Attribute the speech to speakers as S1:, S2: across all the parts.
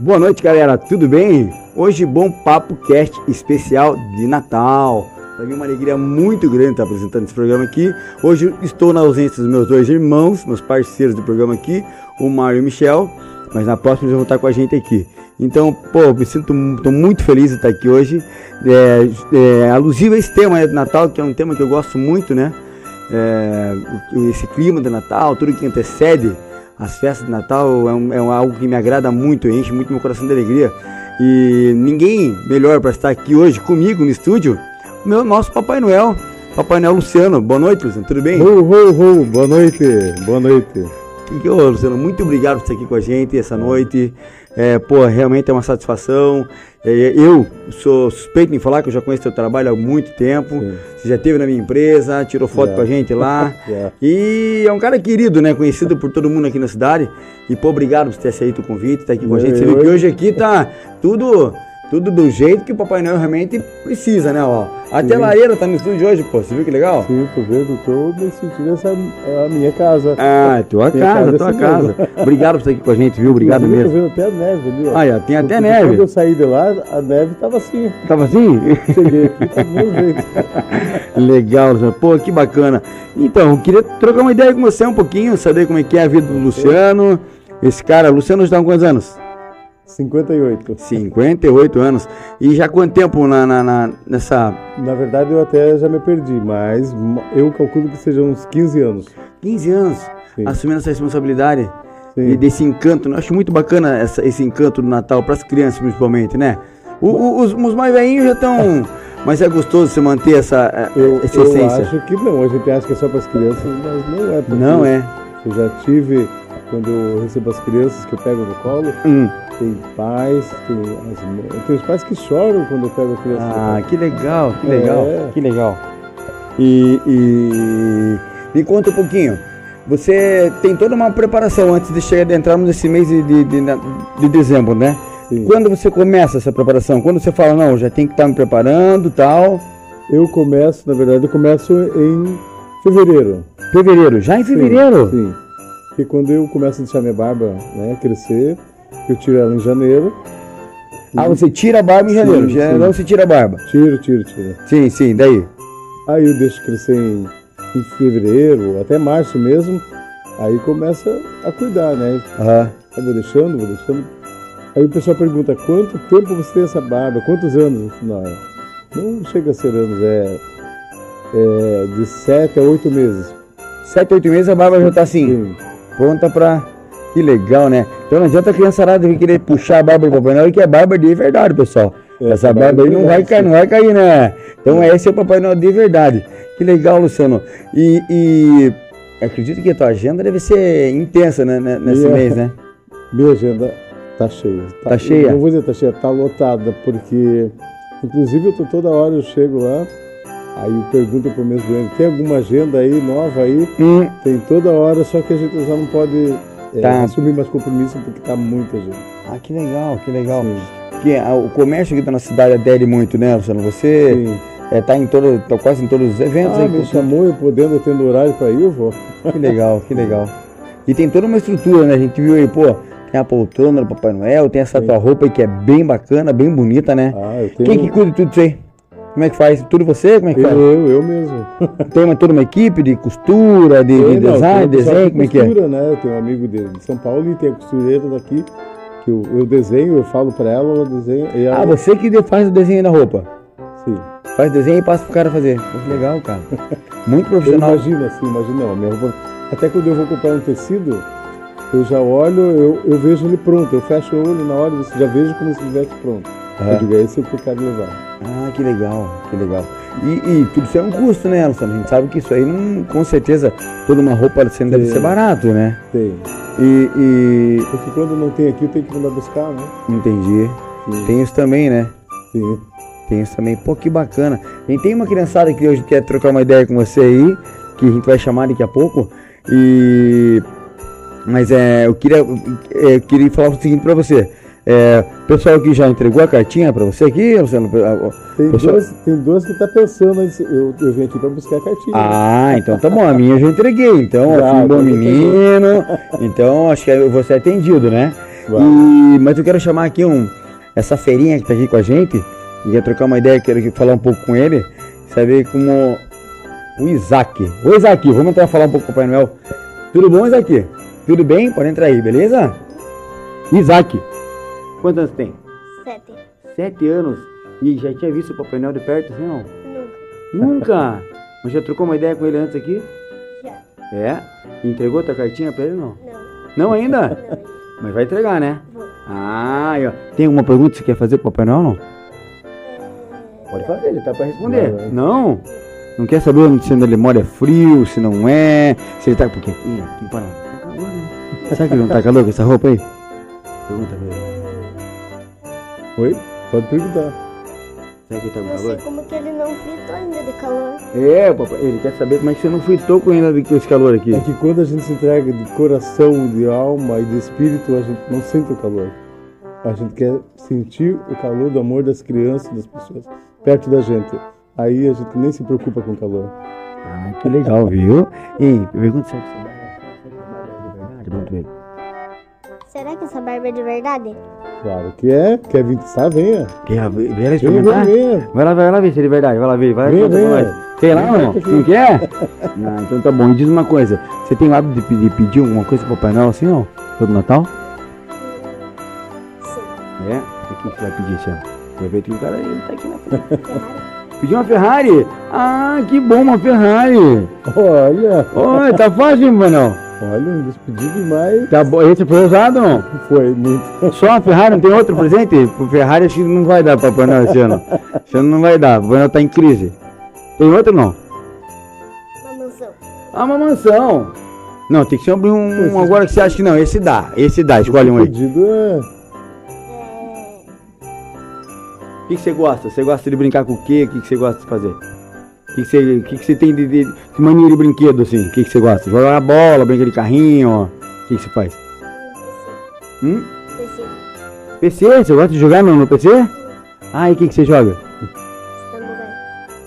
S1: Boa noite, galera. Tudo bem? Hoje, bom papo cast especial de Natal. Para mim é uma alegria muito grande estar apresentando esse programa aqui. Hoje estou na ausência dos meus dois irmãos, meus parceiros do programa aqui, o Mário e o Michel, mas na próxima eles vão estar com a gente aqui. Então, pô, me sinto tô muito feliz de estar aqui hoje. É, é, alusivo a esse tema de Natal, que é um tema que eu gosto muito, né? É, esse clima de Natal, tudo que antecede as festas de Natal é, um, é algo que me agrada muito, enche muito meu coração de alegria. E ninguém melhor para estar aqui hoje comigo no estúdio, meu nosso Papai Noel, Papai Noel Luciano. Boa noite, Luciano, tudo bem?
S2: Ho, ho, ho. Boa noite, boa noite.
S1: Ô, Luciano, muito obrigado por estar aqui com a gente essa noite. É, pô, realmente é uma satisfação. É, eu sou suspeito em falar que eu já conheço seu trabalho há muito tempo. Sim. Você já esteve na minha empresa, tirou foto yeah. com a gente lá. yeah. E é um cara querido, né? Conhecido por todo mundo aqui na cidade. E, pô, obrigado por ter aceito o convite, estar tá aqui com a gente. Você viu que hoje aqui tá tudo tudo do jeito que o Papai Noel realmente precisa, né? Ó, até a lareira tá no estúdio hoje, pô. Você viu que legal?
S2: Sim, tô vendo, tô me sentindo essa é a minha casa.
S1: Ah, é tua minha casa, casa tua casa. Obrigado por estar aqui com a gente, viu? Obrigado
S2: eu
S1: mesmo.
S2: Tô vendo até a neve ali, ó.
S1: Ah, é, tem até Porque neve.
S2: Quando eu saí de lá, a neve tava assim.
S1: Tava assim?
S2: Cheguei aqui, tá meu jeito.
S1: legal, Luciano. Pô, que bacana. Então, queria trocar uma ideia com você um pouquinho, saber como é que é a vida do Luciano. Esse cara, Luciano está com quantos anos?
S2: 58.
S1: 58 anos. E já quanto tempo na, na, na, nessa.
S2: Na verdade, eu até já me perdi, mas eu calculo que sejam uns 15 anos.
S1: 15 anos? Sim. Assumindo essa responsabilidade Sim. e desse encanto. Eu acho muito bacana essa, esse encanto do Natal, para as crianças principalmente, né? O, o, os, os, mais velhinhos já estão. Mas é gostoso você manter essa,
S2: eu,
S1: essa essência.
S2: Eu acho que não, a gente acha que é só para as crianças, mas não é.
S1: Não é.
S2: Eu já tive quando eu recebo as crianças que eu pego no colo, hum. Tem pais, tem as mães, tem os pais que choram quando eu pego a criança.
S1: Ah, que legal, que legal, é. que legal. E, e me conta um pouquinho. Você tem toda uma preparação antes de chegar, de entrarmos nesse mês de, de, de, de dezembro, né? Sim. Quando você começa essa preparação? Quando você fala, não, já tem que estar me preparando tal?
S2: Eu começo, na verdade, eu começo em fevereiro.
S1: Fevereiro? Já em fevereiro?
S2: Sim. sim. Porque quando eu começo a deixar minha barba né, crescer, eu tiro ela em janeiro.
S1: Ah, você tira a barba em janeiro? Sim, janeiro sim. você tira a barba?
S2: Tiro, tiro, tiro.
S1: Sim, sim, daí?
S2: Aí eu deixo crescer em, em fevereiro, até março mesmo. Aí começa a cuidar, né?
S1: Aham.
S2: Eu vou deixando, vou deixando. Aí o pessoal pergunta, quanto tempo você tem essa barba? Quantos anos? Não, não chega a ser anos, é, é de sete a oito meses.
S1: Sete, oito meses a barba já tá assim? Sim pronta para que legal, né? Então não adianta a criançada querer puxar a barba do Papai Noel, que é barba de verdade, pessoal. É, Essa barba aí não vai, cair, não vai cair, né? Então é. esse é o Papai Noel de verdade. Que legal, Luciano. E, e acredito que a tua agenda deve ser intensa né, né nesse Minha, mês, né?
S2: Minha agenda tá cheia.
S1: Tá, tá cheia?
S2: Não vou dizer tá cheia, tá lotada, porque inclusive eu tô toda hora, eu chego lá, Aí eu pergunto para o meu doente, tem alguma agenda aí nova aí? Hum. Tem toda hora, só que a gente já não pode é, tá. assumir mais compromisso porque tá muita gente.
S1: Ah, que legal, que legal. Porque ah, o comércio aqui da nossa cidade adere muito, né, Luciano? Você é, tá em todo, tá quase em todos os eventos.
S2: Ah, aí, me chamou, eu podendo, tendo horário para ir, eu vou.
S1: Que legal, que legal. E tem toda uma estrutura, né? A gente viu aí, pô, tem a poltrona do Papai Noel, tem essa Sim. tua roupa aí que é bem bacana, bem bonita, né?
S2: Ah, eu tenho...
S1: Quem que cuida de tudo isso aí? Como é que faz? Tudo você? Como é que faz?
S2: Eu, eu mesmo.
S1: Tem uma, toda uma equipe de costura, de, de design, não, desenho, como é que é?
S2: Costura, né? Eu tenho um amigo de, de São Paulo e tem a costureira daqui, que eu, eu desenho, eu falo pra ela, ela desenha. Ela...
S1: Ah, você que faz o desenho da roupa?
S2: Sim.
S1: Faz desenho e passa pro cara fazer. Legal, cara. Muito profissional.
S2: Eu imagino assim, imagina, minha roupa... Até quando eu vou comprar um tecido, eu já olho, eu, eu vejo ele pronto, eu fecho o olho na hora, já vejo como se estivesse pronto. Uhum. Eu digo, é esse é o que eu quero levar.
S1: Ah, que legal, que legal. E, e, tudo isso é um custo, né, Luciano? A gente sabe que isso aí, não, com certeza, toda uma roupa assim deve ser barato, né?
S2: Tem.
S1: E, e,
S2: Porque quando não tem aqui, eu tenho que mandar buscar, né?
S1: Entendi. Sim. Tem isso também, né?
S2: Sim.
S1: Tem isso também. Pô, que bacana. Gente tem uma criançada que hoje quer trocar uma ideia com você aí, que a gente vai chamar daqui a pouco. E... Mas é, eu queria, eu queria falar o seguinte para você. É, pessoal que já entregou a cartinha para você aqui, Luciano?
S2: Tem, pessoal... duas, tem duas que tá pensando, eu, eu vim aqui para buscar a cartinha.
S1: Ah, então tá bom, a minha eu já entreguei, então, já, um bom menino, então acho que você é atendido, né? E, mas eu quero chamar aqui um, essa feirinha que tá aqui com a gente, e quer trocar uma ideia, quero falar um pouco com ele, saber como o Isaac. Ô Isaac, vamos entrar falar um pouco com o Papai Noel. Tudo bom, Isaac? Tudo bem? Pode entrar aí, beleza? Isaac, quantos anos tem?
S3: Sete.
S1: Sete anos. E já tinha visto o Papai Noel de perto, assim, não?
S3: Nunca.
S1: Nunca? Mas já trocou uma ideia com ele antes aqui?
S3: Já.
S1: É? Entregou tua cartinha pra ele, não?
S3: Não.
S1: Não ainda?
S3: Não.
S1: Mas vai entregar, né?
S3: Vou.
S1: Ah, aí, ó. Tem alguma pergunta que você quer fazer pro Papai Noel, não?
S3: É...
S1: Pode fazer, ele tá pra responder.
S2: Vai, vai.
S1: Não? Não quer saber se ele mora é frio, se não é, se ele tá... Porque aqui, aqui em Paraná, tá calor, né? Será que ele não tá calor com essa roupa aí? Pergunta pra ele.
S2: Oi? Pode perguntar.
S1: Será que ele tá com
S3: Não
S1: calor?
S3: sei como que ele não fritou ainda de calor.
S1: É, papai, ele quer saber como é que você não fritou com ainda com esse calor aqui.
S2: É que quando a gente se entrega de coração, de alma e de espírito, a gente não sente o calor. A gente quer sentir o calor do amor das crianças, das pessoas perto da gente. Aí a gente nem se preocupa com o calor.
S1: Ah, que legal, viu? Ei, pergunta se essa barba é de verdade.
S3: Será que essa barba é de verdade?
S2: Claro que é. Quer vir testar? Venha.
S1: Quer ver? Vem
S2: Venha,
S1: experimentar?
S2: venha, venha.
S1: Vai lá, vai lá ver se é de verdade, vai lá ver, vai
S2: Vem,
S1: ir lá não? Não quer? Não, então tá bom. E diz uma coisa, você tem o hábito de pedir, pedir alguma coisa pro Papai Noel assim, não? Todo Natal?
S3: Sim.
S1: É? O que você vai pedir esse ano? Aproveita que o cara ele tá aqui na frente.
S3: Ferrari.
S1: Pediu uma Ferrari? Ah, que bom, uma Ferrari.
S2: Olha,
S1: Oi, tá fácil, Noel?
S2: Olha, um despedido demais.
S1: Tá bom, esse foi usado ou não?
S2: Foi muito.
S1: Só a Ferrari, não tem outro presente? O Ferrari acho que não vai dar pra Papai Noel esse ano. Esse ano não vai dar, o Papai Noel tá em crise. Tem outro não?
S3: Uma mansão.
S1: Ah, uma mansão. Não, tem que ser um, um agora que você acha que não. Esse dá, esse dá, escolhe um
S2: O
S1: aí.
S2: pedido é.
S3: É...
S1: O que, que você gosta? Você gosta de brincar com o quê? O que, que você gosta de fazer? O que, você, que, que você tem de, de, de mania de brinquedo assim? O que, você gosta? Jogar a bola, brincar de carrinho, ó. O que, você faz? Hum?
S3: PC.
S1: PC? Você gosta de jogar no, no PC? Ah, e o que, você joga?
S3: Samurai.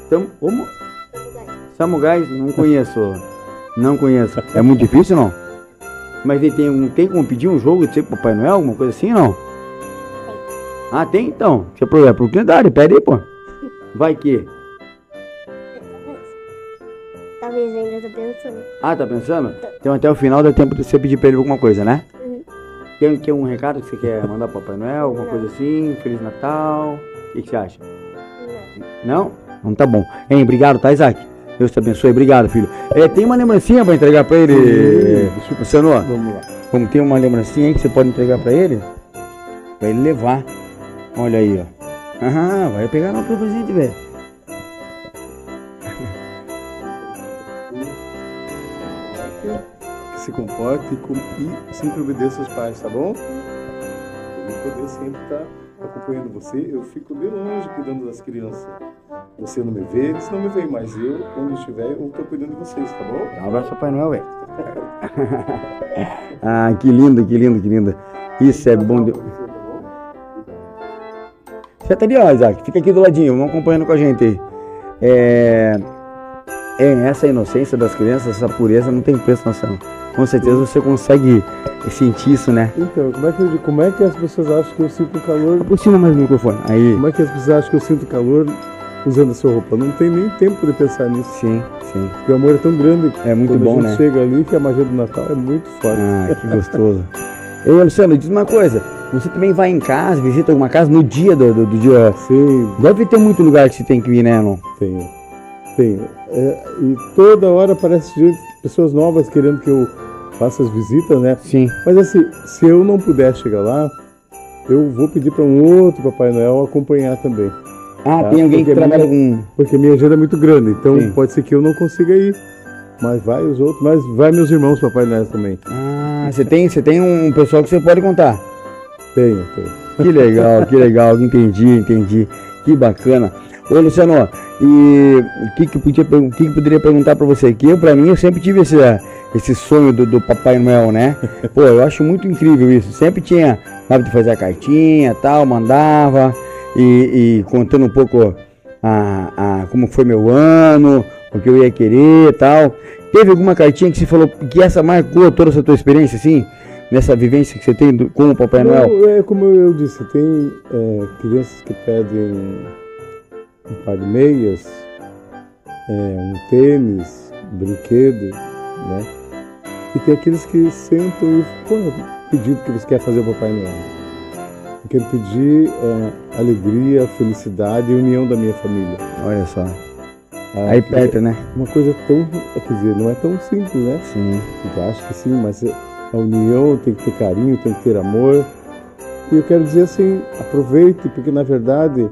S1: Então, como? Samugais? Não conheço. Não conheço. É muito difícil, não? Mas ele tem, um, tem como pedir um jogo de ser Papai Noel, alguma coisa assim, não? Ah, tem então. Você a oportunidade, pede aí, pô. Vai que. Ah, tá pensando? Então até o final dá tempo de você pedir pra ele alguma coisa, né?
S3: Uhum.
S1: Tem, tem um recado que você quer mandar pro Papai Noel, alguma
S3: Não.
S1: coisa assim? Feliz Natal. O que, que você acha?
S3: Não.
S1: Não? Não tá bom. Hein, obrigado, tá, Isaac? Deus te abençoe, obrigado, filho. É, tem uma lembrancinha pra entregar pra ele,
S2: Sim.
S1: Luciano?
S2: Vamos lá.
S1: Como tem uma lembrancinha aí que você pode entregar pra ele? Pra ele levar. Olha aí, ó. Ah, vai pegar no presente, velho.
S2: Se comporte e, sempre obedeça aos pais, tá bom? Eu poder sempre estar acompanhando você. Eu fico de longe cuidando das crianças. Você não me vê, eles não me veem, mas eu, onde estiver, eu estou cuidando de vocês, tá bom?
S1: Um abraço ao Papai Noel, velho. ah, que lindo, que lindo, que lindo. Isso é bom. De... Você tá ali, ó, Isaac. Fica aqui do ladinho, vamos acompanhando com a gente aí. É... é essa inocência das crianças, essa pureza não tem preço na ação. Com certeza você consegue sentir isso, né?
S2: Então, como é, que, eu- como é que as pessoas acham que eu sinto calor?
S1: Por cima mais do microfone. Aí.
S2: Como é que as pessoas acham que eu sinto calor usando a sua roupa? Não tem nem tempo de pensar nisso.
S1: Sim, sim.
S2: Porque o amor é tão grande.
S1: É muito
S2: Quando
S1: bom,
S2: a gente
S1: né?
S2: chega ali, que a magia do Natal é muito forte.
S1: Ah, que gostoso. Ei, Luciano, diz uma coisa. Você também vai em casa, visita alguma casa no dia do, do, do dia.
S2: Sim,
S1: Deve ter muito lugar que você tem que ir, né, não?
S2: tenho. Tenho. É, e toda hora aparece gente, pessoas novas querendo que eu faça as visitas, né?
S1: Sim.
S2: Mas assim, se eu não puder chegar lá, eu vou pedir para um outro Papai Noel acompanhar também.
S1: Ah,
S2: Tá,
S1: tem alguém que
S2: porque
S1: trabalha
S2: minha-
S1: com.
S2: Porque minha agenda é muito grande, então
S1: Sim.
S2: pode ser que eu não consiga ir. Mas vai os outros, mas vai meus irmãos Papai Noel também.
S1: Ah, você tem, você tem um pessoal que você pode contar.
S2: Tenho, tenho.
S1: Que legal, que legal, entendi, entendi. Que bacana. Ô Luciano, e o que que, podia, que que poderia perguntar pra você? Que eu, pra mim, eu sempre tive esse, eh, esse sonho do, do Papai Noel, né? Pô, eu acho muito incrível isso. Sempre tinha hábito de fazer a cartinha tal, mandava, e, e contando um pouco a, a, como foi meu ano, o que eu ia querer tal. Teve alguma cartinha que você falou que essa marcou toda essa tua experiência, assim? nessa vivência que você tem do- com o Papai Noel?
S2: Não, é como eu disse, tem é, crianças que pedem um par de meias, é, um tênis, um brinquedo, né? E tem aqueles que sentam e qual é o pedido que você quer fazer ao Papai Noel? Eu quero pedir é, alegria, felicidade e união da minha família.
S1: Olha só.
S2: Ah,
S1: Aí perto, né?
S2: é Uma coisa tão, quer dizer, não é tão simples, né?
S1: Sim.
S2: Eu acho que sim, mas a união tem que ter carinho, tem que ter amor. E eu quero dizer assim, aproveite, porque na verdade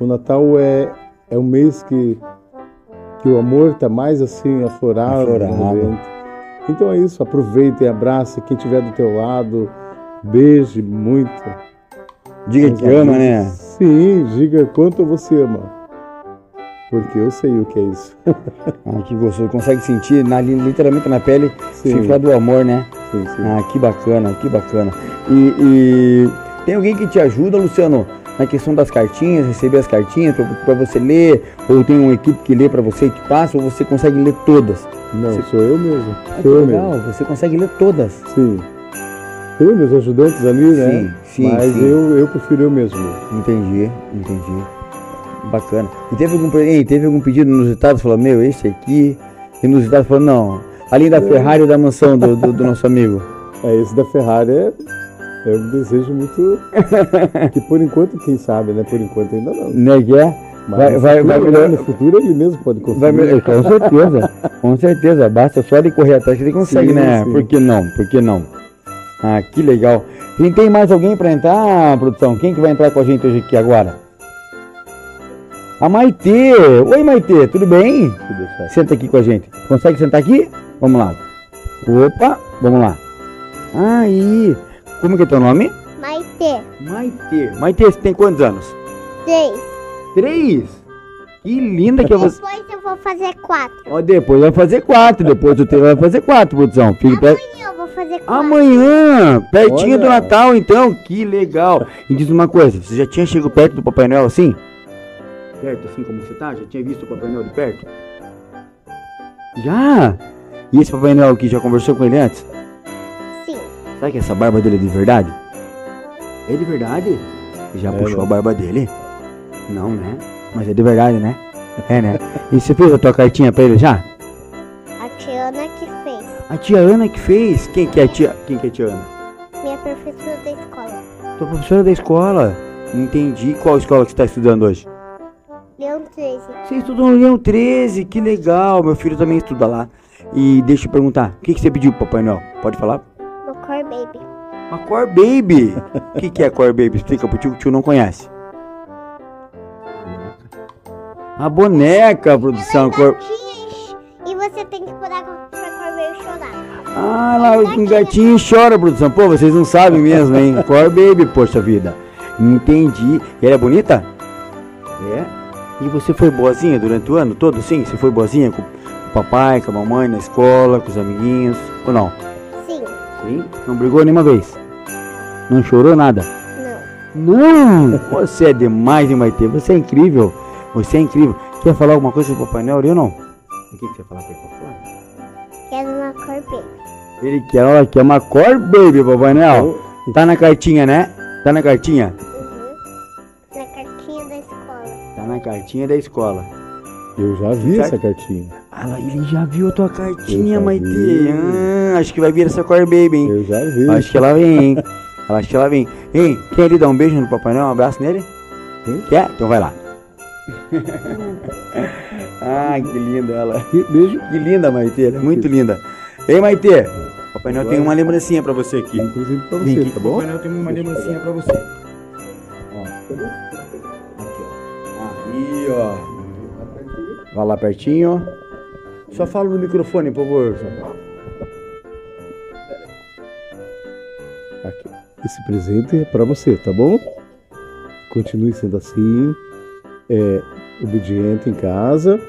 S2: o Natal é, é um mês que, que o amor está mais assim aflorado.
S1: Aflorado.
S2: Então é isso, aproveite, abrace quem estiver do teu lado, beije muito.
S1: Diga que ama, né?
S2: Sim, diga quanto você ama. Porque eu sei o que é isso.
S1: Ah, que gostoso. Consegue sentir na, literalmente na pele
S2: Sim.
S1: do amor, né?
S2: Sim, sim.
S1: Ah, que bacana, que bacana. E, e tem alguém que te ajuda, Luciano, na questão das cartinhas, receber as cartinhas para você ler? Ou tem uma equipe que lê para você e que passa? Ou você consegue ler todas?
S2: Não,
S1: Você-
S2: sou eu mesmo.
S1: Ah,
S2: sou eu
S1: legal,
S2: mesmo.
S1: você consegue ler todas.
S2: Sim. Tem meus ajudantes ali, né?
S1: Sim, sim,
S2: Mas
S1: sim.
S2: Eu, eu prefiro eu mesmo.
S1: Entendi, entendi. Bacana. E teve algum, ei, teve algum pedido inusitado? Falou, meu, esse aqui. Inusitado falou, não. Além da Ferrari e da mansão do, do, do nosso amigo.
S2: É, esse da Ferrari é, é um desejo muito. que por enquanto, quem sabe, né? Por enquanto ainda não.
S1: Né, que é?
S2: Mas
S1: Vai- vai-
S2: futuro,
S1: vai
S2: né?
S1: melhor-
S2: no futuro ele mesmo pode
S1: Vai
S2: conseguir.
S1: com certeza, com certeza. Basta só ele correr atrás que ele consegue,
S2: Sim,
S1: né?
S2: sim.
S1: Por que não? Por que não? Ah, que legal. E tem mais alguém pra entrar, produção? Quem que vai entrar com a gente hoje aqui agora? A Maitê. Oi, Maitê, tudo bem?
S2: Deixar.
S1: Senta aqui com a gente. Consegue sentar aqui? Vamos lá. Opa, vamos lá. Aí. Como que é teu nome?
S3: Maitê.
S1: Maitê. Maitê, você tem quantos anos?
S3: Três.
S1: Três. Que linda que é você.
S3: Depois eu vou fazer quatro.
S1: Ó, depois vai fazer quatro. Depois o teu vai fazer quatro, produção. Fique perto.
S3: Amanhã eu vou fazer quatro.
S1: Amanhã, pertinho
S2: Olha.
S1: do Natal, então. Que legal. E diz uma coisa, você já tinha chegado perto do Papai Noel assim? Perto, assim como você tá? Já tinha visto o Papai Noel de perto? Já? E esse Papai Noel aqui, já conversou com ele antes?
S3: Sim.
S1: Sabe que essa barba dele é de verdade? É de verdade? Já
S2: É,
S1: puxou a barba dele? Não, né? Mas é de verdade, né? É, né? E você fez a tua cartinha pra ele já?
S3: A Tiana que fez.
S1: A tia Ana que fez. Quem que é a tia? Quem que é a tia Ana?
S3: Minha professora da escola.
S1: Tua professora da escola. Entendi. Qual escola que você está estudando hoje?
S3: Leão 13.
S1: Você estudou no Leão 13, que legal. Meu filho também estuda lá. E deixa eu perguntar, o que, que você pediu pro Papai Noel? Pode falar?
S3: No Core Baby.
S1: Uma Core Baby. O que, que é Core Baby? Explica pro tio que o tio não conhece. A boneca, produção. Cor...
S3: E você tem que parar pra Baby chorar.
S1: Ah, lá um gatinho chora, produção. Pô, vocês não sabem mesmo, hein? Core Baby, poxa vida. Entendi. E ela é bonita? É. E você foi boazinha durante o ano todo, sim? Você foi boazinha com o papai, com a mamãe, na escola, com os amiguinhos? Ou não?
S3: Sim.
S1: Sim. Não brigou nenhuma vez? Não chorou nada?
S3: Não.
S1: Não! Você é demais, hein, Maite? Você é incrível. Você é incrível. Quer falar alguma coisa pro Papai Noel? Eu não. O que, que você ia falar pra ele?
S3: Quero uma Core Baby.
S1: Ele quer, ó, quer uma Core Baby, Papai Noel.
S2: Eu-
S1: Tá na cartinha, né? Tá na cartinha?
S3: Uhum. Na cartinha da escola.
S1: Tá na cartinha da escola.
S2: Eu já vi essa cartinha.
S1: Ah, ele já viu a tua cartinha, Maite.
S2: vi.
S1: Ah, acho que vai vir essa Core Baby, hein?
S2: Eu já vi.
S1: Acho que ela vem, hein? Acho que ela vem. Ei, quer ali dar um beijo no Papai Noel? Um abraço nele?
S2: Sim.
S1: Quer? Então vai lá. Ai, que linda ela.
S2: Beijo.
S1: Que linda, Maite. Ela é muito linda. Ei, Maite. Papai Noel tem uma lembrancinha pra você aqui.
S2: Inclusive pra
S1: Vem
S2: você,
S1: aqui,
S2: tá bom?
S1: Papai Noel tem uma lembrancinha pra você. Ó. Aqui, ó. Aí, ó. Vai lá pertinho. Só fala no microfone, por favor.
S2: Aqui. Esse presente é pra você, tá bom? Continue sendo assim, é, obediente em casa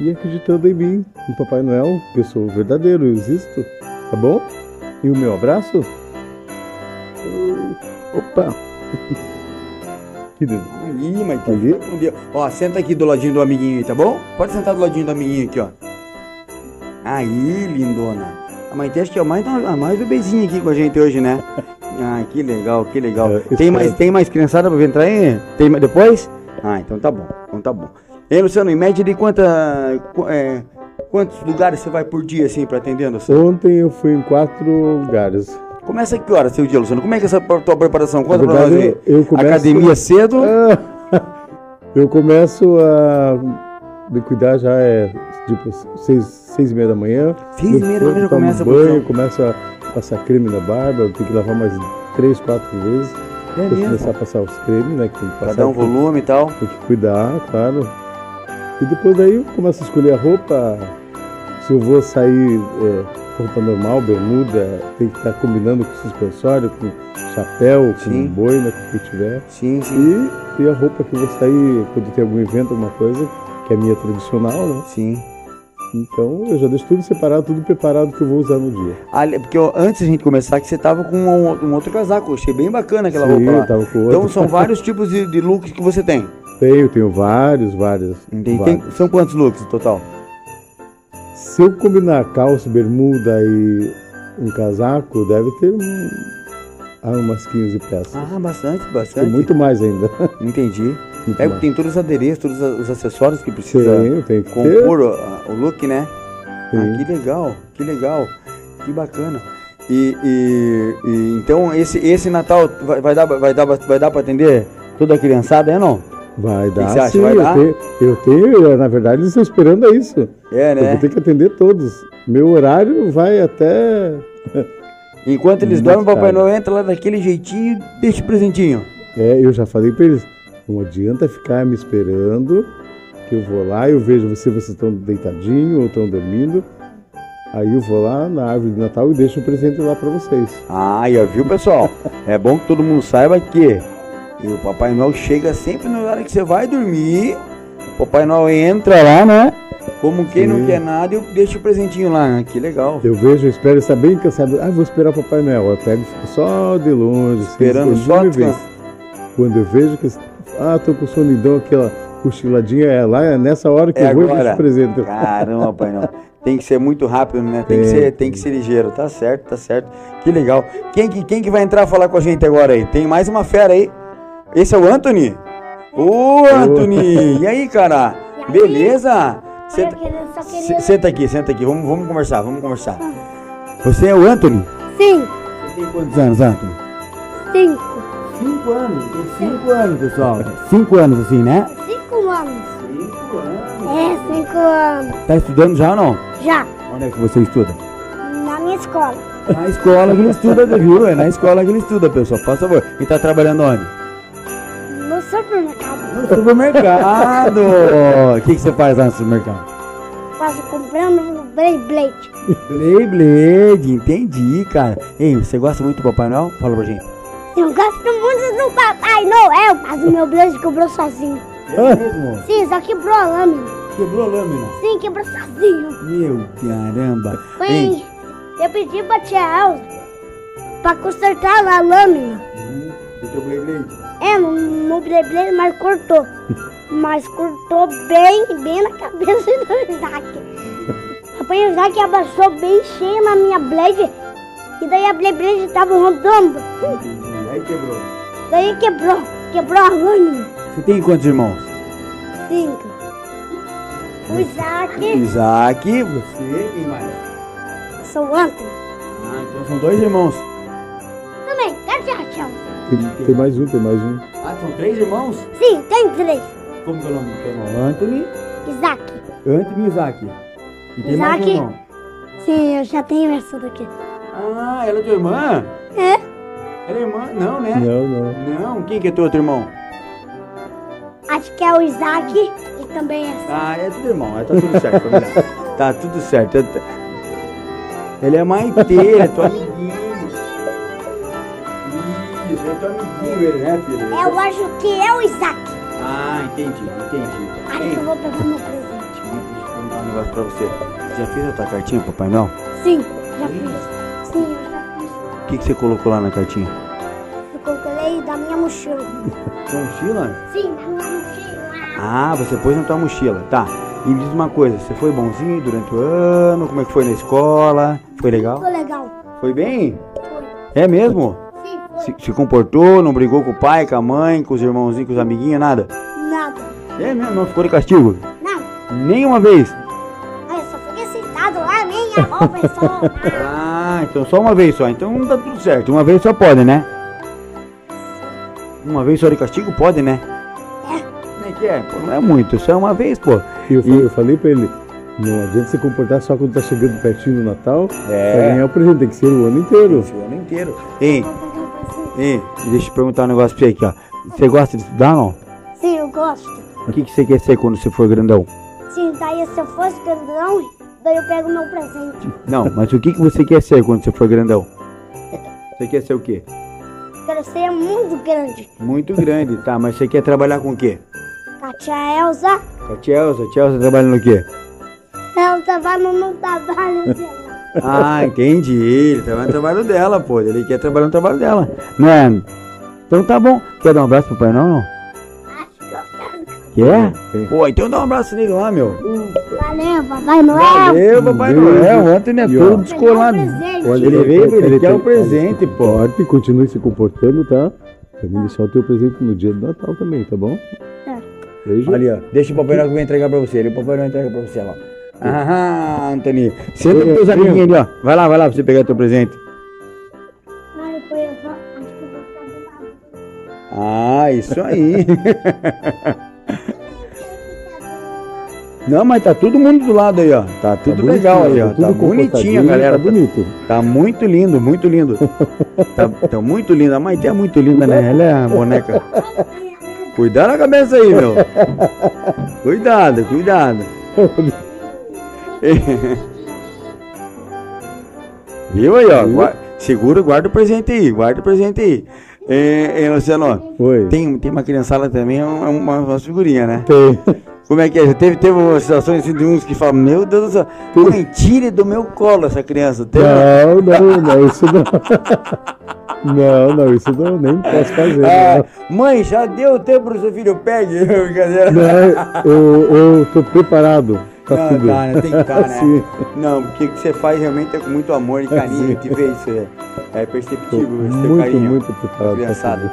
S2: e acreditando em mim, no Papai Noel, que eu sou verdadeiro, eu existo, tá bom? E o meu abraço? Opa! que delícia.
S1: Ih, Maite.
S2: Ali?
S1: fica com Deus. Ó, senta aqui do ladinho do amiguinho aí, tá bom? Pode sentar do ladinho do amiguinho aqui, ó. Aí, lindona. A mãe tem acho que é mais, a mais bebezinha aqui com a gente hoje, né? Ah, que legal, que legal.
S2: É,
S1: tem, mais, tem mais criançada pra entrar aí? Tem mais depois? Ah, então tá bom, então tá bom. E Luciano, em média de quanta, qu- é, quantos lugares você vai por dia, assim, pra atender, Luciano?
S2: Ontem eu fui em quatro lugares.
S1: Começa que hora seu dia, Luciano? Como é que é essa tua preparação? Conta
S2: Na
S1: pra nós
S2: verdade,
S1: aí.
S2: eu- eu começo-
S1: Academia cedo?
S2: Eu começo a me cuidar já é tipo seis, seis e meia da manhã.
S1: Seis e meia da manhã já começa a
S2: banho, começo a passar creme na barba, eu tenho que lavar mais três, quatro vezes.
S1: É
S2: Depois
S1: mesmo?
S2: começar a passar os cremes, né? Passar,
S1: dar um volume e tal.
S2: Tem que cuidar, claro. E depois daí eu começo a escolher a roupa. Se eu vou sair é, roupa normal, bermuda, tem que estar combinando com suspensório, com chapéu, com
S1: Sim.
S2: boina, com o que tiver.
S1: Sim, sim.
S2: E, e a roupa que eu vou sair quando tem algum evento, alguma coisa, que é a minha tradicional, né?
S1: Sim.
S2: Então eu já deixo tudo separado, tudo preparado que eu vou usar no dia.
S1: Ali- porque ó, antes da gente começar, que você tava com um, um outro casaco. Eu achei bem bacana aquela
S2: Sim,
S1: roupa lá.
S2: tava com
S1: Então
S2: outro.
S1: são vários tipos de, de looks que você tem.
S2: Tenho, tenho vários, vários.
S1: Tem-
S2: vários.
S1: tem- são quantos looks no total?
S2: Se eu combinar calça, bermuda e um casaco, deve ter um, ah, umas 15 peças.
S1: Ah, bastante, bastante.
S2: muito mais ainda.
S1: Entendi.
S2: Muito
S1: É, tem todos os adereços, todos os acessórios que precisa
S2: Tenho, tem que
S1: compor o, o look, né? Ah,
S2: Sim.
S1: que legal, que legal, que bacana. E, e- e então esse, esse Natal vai, vai dar, vai, dar, vai dar pra atender toda a criançada, é não?
S2: Vai dar,
S1: acha?
S2: sim.
S1: Vai
S2: eu,
S1: dar?
S2: Tenho, eu tenho, na verdade, eles estão esperando isso.
S1: É,
S2: Eu vou
S1: né?
S2: ter que atender todos. Meu horário vai até.
S1: Enquanto eles dormem, o Papai. Noel entra lá daquele jeitinho e deixa o presentinho.
S2: É, eu já falei pra eles, não adianta ficar me esperando, que eu vou lá, eu vejo se vocês estão deitadinhos ou estão dormindo. Aí eu vou lá na árvore de Natal e deixo o presente lá pra vocês.
S1: Ah, viu, pessoal? É bom que todo mundo saiba que o Papai Noel chega sempre na hora que você vai dormir. O Papai Noel entra lá, né? Como quem não
S2: Sim.
S1: quer nada e deixa o presentinho lá. Que legal.
S2: Eu vejo, eu espero estar bem cansado. Ah, vou esperar o Papai Noel. Eu pego e fico só de longe. assim,
S1: Esperando
S2: eles
S1: só
S2: não
S1: descansar.
S2: Quando eu vejo que. Ah, tô com sonidão, aquela cochiladinha, é lá, é nessa hora que
S1: É
S2: eu vou e
S1: agora.
S2: deixo o presente.
S1: Caramba, Papai Noel. Tem que ser muito rápido, né? Tem, que
S2: Tem.
S1: ser, tem que ser ligeiro. Tá certo, tá certo. Que legal. Quem que, quem que vai entrar falar com a gente agora aí? Tem mais uma fera aí. Esse é o Anthony? Ô, Anthony! E aí, cara?
S3: E aí?
S1: Beleza? Senta,
S3: queria-
S1: senta aqui, senta aqui. Vamos, vamos conversar, vamos conversar. Você é o Anthony?
S3: Sim,
S1: Você tem quantos anos, Anthony?
S3: cinco.
S1: Cinco anos. Tem cinco anos, pessoal. Cinco anos, assim, né?
S3: Cinco anos.
S1: Cinco anos.
S3: É, cinco anos.
S1: Tá estudando já ou não?
S3: Já,
S1: Onde é que você estuda?
S3: na minha escola.
S1: Na escola que ele estuda, viu? É na escola que ele estuda, pessoal. Por favor. E tá trabalhando onde?
S3: No supermercado.
S1: No supermercado. O que, que você faz lá no supermercado?
S3: Faço comprando Beyblade.
S1: Beyblade, entendi, cara. Ei, você gosta muito do Papai Noel? Fala pra gente.
S3: Eu gosto muito do Papai Noel, mas o meu Blade quebrou sozinho.
S1: É mesmo?
S3: Sim, só quebrou a lâmina.
S1: Quebrou a lâmina.
S3: Sim, quebrou sozinho.
S1: Meu caramba. Ei,
S3: eu pedi pra tia Elza pra consertar a lâmina.
S1: Hum, do teu Beyblade.
S3: É, no, no Beyblade, mas cortou. Mas cortou bem, bem na cabeça do Isaac. Depois o Isaac abaixou bem cheio na minha Blade. E daí a Beyblade tava rodando.
S1: Entendi. Aí quebrou.
S3: Daí quebrou, quebrou a lâmina.
S1: Você tem quantos irmãos?
S3: Cinco. O Isaac,
S1: Isaac, você, quem mais?
S3: sou o Anthony.
S1: Ah, então são dois irmãos.
S3: Também, cadê a?
S2: Tem, tem mais um, tem mais um.
S1: Ah, são três irmãos?
S3: Sim, tem três.
S1: Como que é o nome do teu irmão? Anthony,
S3: Isaac.
S1: Anthony e Isaac. E tem mais um
S3: Isaac.
S1: irmão?
S3: Sim, eu já tenho essa daqui.
S1: Ah, ela é tua irmã?
S3: É?
S1: Ela é irmã? Não, né?
S2: Não, não.
S1: Não, quem que é teu outro irmão?
S3: Acho que é o Isaac e também é
S1: Ah, é tudo irmão, é, tá tudo certo, família. tá tudo certo. Eu- Ele é Maite, é teu amiguinho. Isso, é teu amiguinho ele, né, filho?
S3: Eu acho que é o Isaac.
S1: Ah, entendi, entendi.
S3: Acho
S1: Ei,
S3: que eu vou pegar meu presente.
S1: deixa eu perguntar um negócio pra você. Você já fez a tua cartinha, Papai Noel?
S3: Sim, já fiz. Sim, eu já fiz.
S1: O que, que você colocou lá na cartinha?
S3: Eu coloquei da minha mochila.
S1: Sua mochila?
S3: Sim, da minha mochila.
S1: Ah, você pôs na tua mochila, tá. E me diz uma coisa, você foi bonzinho durante o ano? Como é que foi na escola? Foi legal?
S3: Foi legal.
S1: Foi bem?
S3: Foi.
S1: É mesmo?
S3: Sim, foi.
S1: Se, se comportou, não brigou com o pai, com a mãe, com os irmãozinhos, com os amiguinhos, nada?
S3: Nada.
S1: É mesmo? Não ficou de castigo?
S3: Não.
S1: Nenhuma vez?
S3: Aí eu só fiquei sentado lá, nem a roupa só.
S1: Ah, então só uma vez só. Então tá tudo certo. Uma vez só pode, né? Uma vez só de castigo pode, né?
S3: É.
S1: Como é que é? Pô, não é muito, só é uma vez, pô.
S2: E eu,
S1: E-
S2: eu falei pra ele, não adianta se comportar só quando tá chegando pertinho do Natal.
S1: É.
S2: Pra ganhar o presente, tem que ser o ano inteiro.
S1: O ano inteiro. Ei, ei, deixa eu perguntar um negócio pra você aqui, ó. Você gosta de estudar, não?
S3: Sim, eu gosto.
S1: O que, que você quer ser quando você for grandão?
S3: Sim, daí se eu fosse grandão, daí eu pego meu presente.
S1: Não, mas o que, que você quer ser quando você for grandão? Você quer ser o quê?
S3: Quero ser muito grande.
S1: Muito grande, tá? Mas você quer trabalhar com o quê?
S3: Com a tia Elza,
S1: Com a tia Elza. A tia Elza trabalha no quê?
S3: Elza vai no, trabalho dela.
S1: Ah, entendi. Ele trabalha no trabalho dela, pô. Ele quer trabalhar no trabalho dela. Não é? Então tá bom. Quer dar um abraço pro pai, não? não? Quer? Pô, então dá um abraço nele lá, meu.
S3: Valeu, Papai Noel.
S1: Valeu, Papai. Noel. Ontem ele é todo
S3: um
S1: descolado.
S2: Olha,
S1: Ele veio, ele quer um presente, pô.
S2: Forte, continue se comportando, tá? Pra mim deixar o teu presente no dia do Natal também, tá bom?
S3: É.
S2: Beijo.
S1: Ali, ó. Deixa o Papai Noel que vai entregar pra você. Ele, o Papai Noel entrega pra você lá. Ah, Antônio. Senta com os amiguinhos ali, ó. Vai lá, vai lá pra você pegar teu presente.
S3: Mas depois eu vou, acho que eu vou ficar do lado.
S1: Ah, isso aí. Não, mas tá todo mundo do lado aí, ó. Tá tudo
S2: bonitinho,
S1: legal aí, ó. Tá bonitinho,
S2: comportadinho,
S1: galera.
S2: Tá bonito.
S1: Tá muito lindo, muito lindo. Tá, tá muito lindo. A Maite é muito linda, né? Ela é a boneca. Cuidado na cabeça aí, meu. Cuidado, cuidado. Viu aí, ó? Segura, guarda o presente aí, guarda o presente aí. É, é, Luciano,
S2: Oi.
S1: tem, tem uma criançada também, é uma, uma, uma figurinha, né?
S2: Tem.
S1: Como é que é? Já teve, teve umas situações assim de uns que falam, meu Deus do céu, mãe, tire do meu colo essa criança. Teve?
S2: Não, não, não, isso não. Não, não, isso não, nem posso fazer.
S1: Ah, mãe, já deu tempo pro seu filho, pegue. Brincadeira.
S2: Não, eu, eu tô preparado pra
S1: Não,
S2: tudo.
S1: tá, né? Tem que estar, né?
S2: Sim.
S1: Não, porque o que você faz realmente é com muito amor e carinho. Que vê isso, é, é
S2: Tô
S1: perceptível esse teu
S2: muito,
S1: carinho.
S2: muito preparado pra
S1: criançada.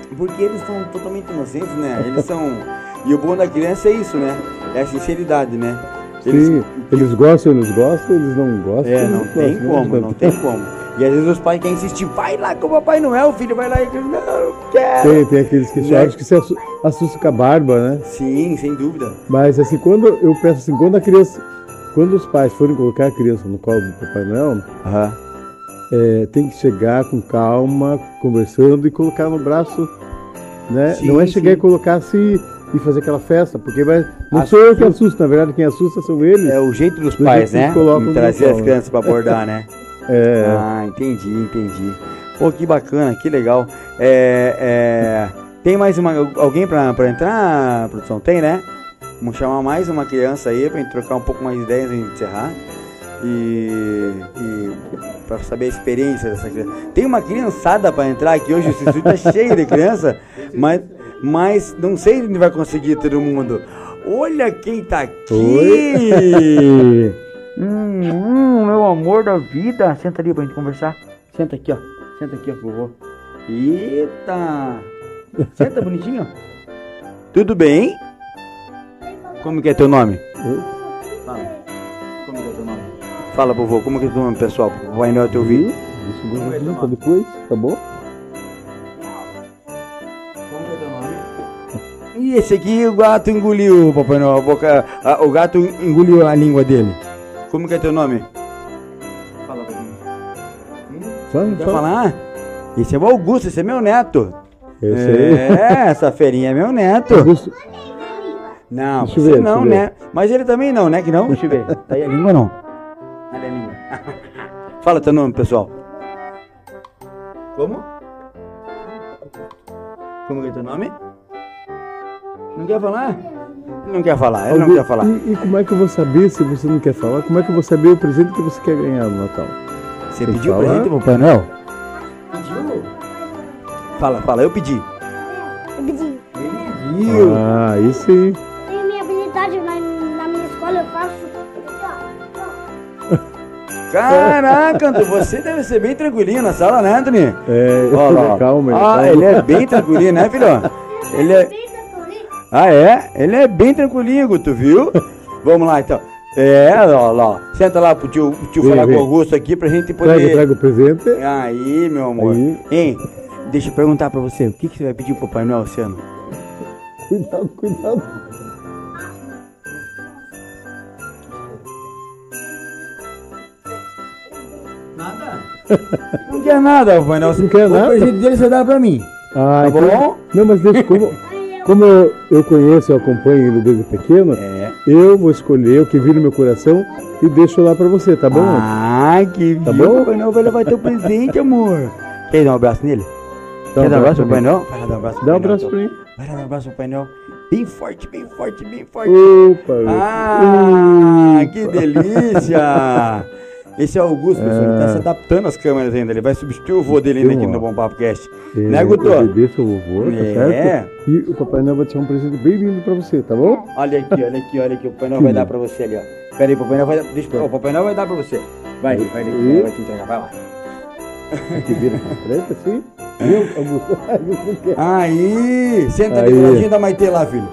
S2: tudo.
S1: Porque eles são totalmente inocentes, né? Eles são. E o bom da criança é isso, né? É a sinceridade, né? Eles-
S2: Sim, eles gostam, eles gostam, eles não gostam.
S1: É, não tem
S2: gostam,
S1: como,
S2: né?
S1: não tem como. E às vezes os pais querem insistir, vai lá com o Papai Noel, filho, vai lá e não, eu quero.
S2: Tem, tem aqueles que
S1: Né?
S2: choram que se assu- assustam com a barba, né?
S1: Sim, sem dúvida.
S2: Mas assim, quando eu peço assim, quando a criança, quando os pais forem colocar a criança no colo do Papai Noel,
S1: Aham.
S2: é, tem que chegar com calma, conversando e colocar no braço, né?
S1: Sim,
S2: não é chegar
S1: sim.
S2: e colocar assim e fazer aquela festa, porque vai, não sou eu que assusto, na verdade quem assusta são eles.
S1: É o jeito dos
S2: Do
S1: pais,
S2: jeito
S1: né? trazer as crianças pra abordar, né?
S2: É,
S1: Ah, entendi, entendi. Pô, que bacana, que legal. É, é, tem mais uma, alguém pra, pra entrar, produção? Tem, né? Vamos chamar mais uma criança aí pra gente trocar um pouco mais de ideias e encerrar. E, e pra saber a experiência dessa criança. Tem uma criançada pra entrar aqui hoje, o estúdio tá cheio de criança, mas, mas não sei se vai conseguir todo mundo. Olha quem tá aqui! Hum, hum, meu amor da vida. Senta ali pra gente conversar. Senta aqui, ó. Senta aqui, ó, vovô. Eita! Senta bonitinho. Tudo bem? Como que é teu nome? Fala. Como que é teu nome? Fala, vovô, como que é teu nome, pessoal? Papai Noel te ouvir.
S2: Pra depois, tá bom?
S1: E esse aqui o gato engoliu, Papai Noel. A boca, a- o gato engoliu a língua dele. Como que é teu nome? Fala pra mim.
S2: Fala,
S1: Quer
S2: fala.
S1: falar? Esse é o Augusto, esse é meu neto.
S2: Esse aí.
S1: É, essa ferinha é meu neto.
S2: Augusto,
S1: Não,
S2: Deixa
S1: você
S2: ver,
S1: não, né? Mas ele também não, né? Que não? Deixa eu ver. Tá aí a língua ou não? Cadê a língua? Fala teu nome, pessoal. Como? Como que é teu nome? Não quer falar? Não quer falar, ele não quer falar.
S2: E, e, como é que eu vou saber se você não quer falar? Como é que eu vou saber o presente que você quer ganhar no Natal?
S1: Você
S2: Tem
S1: pediu
S2: o
S1: presente, Papai Noel? Pediu? Fala, fala, eu pedi.
S3: Eu pedi.
S1: Ele pediu.
S2: Ah, aí sim.
S3: Tem minha habilidade na, na minha escola, eu faço.
S1: Caraca, Antônio, você deve ser bem tranquilinho na sala, né, Antônio?
S2: É,
S1: eu
S2: ó,
S1: ó.
S2: calma. Ah, calma. ele
S1: ah, tá é bem tranquilinho, né, filho? Ele é... Ah, é? Ele é bem tranquilinho, Guto, viu? Vamos lá, então. É, ó lá, ó. Senta lá pro tio, pro tio
S2: Vem,
S1: falar
S2: vem.
S1: com o Augusto aqui pra gente
S2: Traga,
S1: poder...
S2: traga o presente.
S1: Aí, meu amor.
S2: Aí.
S1: Hein, deixa eu perguntar pra você, o que, que você vai pedir pro Papai Noel esse ano?
S2: Cuidado, cuidado.
S1: Nada. Não quer nada, Papai Noel.
S2: Não quer
S1: o
S2: nada?
S1: presente dele você dá pra mim.
S2: Ah,
S1: Tá
S2: então-
S1: bom?
S2: Não, mas deixa, como, como eu, eu conheço e acompanho ele desde pequeno,
S1: É.
S2: eu vou escolher o que vir no meu coração e deixo lá pra você, tá bom?
S1: Ah, que
S2: Tá
S1: viu?
S2: bom?
S1: Papai Noel vai levar teu presente, amor. Quer dar um abraço nele?
S2: Dá um
S1: Quer dar um abraço pro Papai Noel? Vai lá dar um abraço pro
S2: Dá um abraço pra mim.
S1: então. Vai lá dar um abraço pro Papai Noel. Bem forte, bem forte, bem forte.
S2: Opa!
S1: Ah,
S2: opa.
S1: que delícia! Esse é o Augusto, pessoal. Ele tá
S2: É.
S1: se adaptando às câmeras ainda. Ele vai substituir o vô dele ainda aqui no Bom Papo Cast.
S2: É,
S1: Né, Guto?
S2: O vovô, tá
S1: É.
S2: certo? E o Papai Noel vai te dar um presente bem lindo pra você, tá bom?
S1: Olha aqui, olha aqui, olha aqui. O Papai Noel vai dar pra você ali, ó. Pera aí, o Papai Noel vai dar. Deixa O Papai Noel vai dar pra você. Vai, vai, vai,
S2: E?
S1: vai te entregar. Vai lá.
S2: Aqui vira pra frente, assim. Viu, Augusto?
S1: Aí! Senta ali do ladinho da Maitê lá, filho.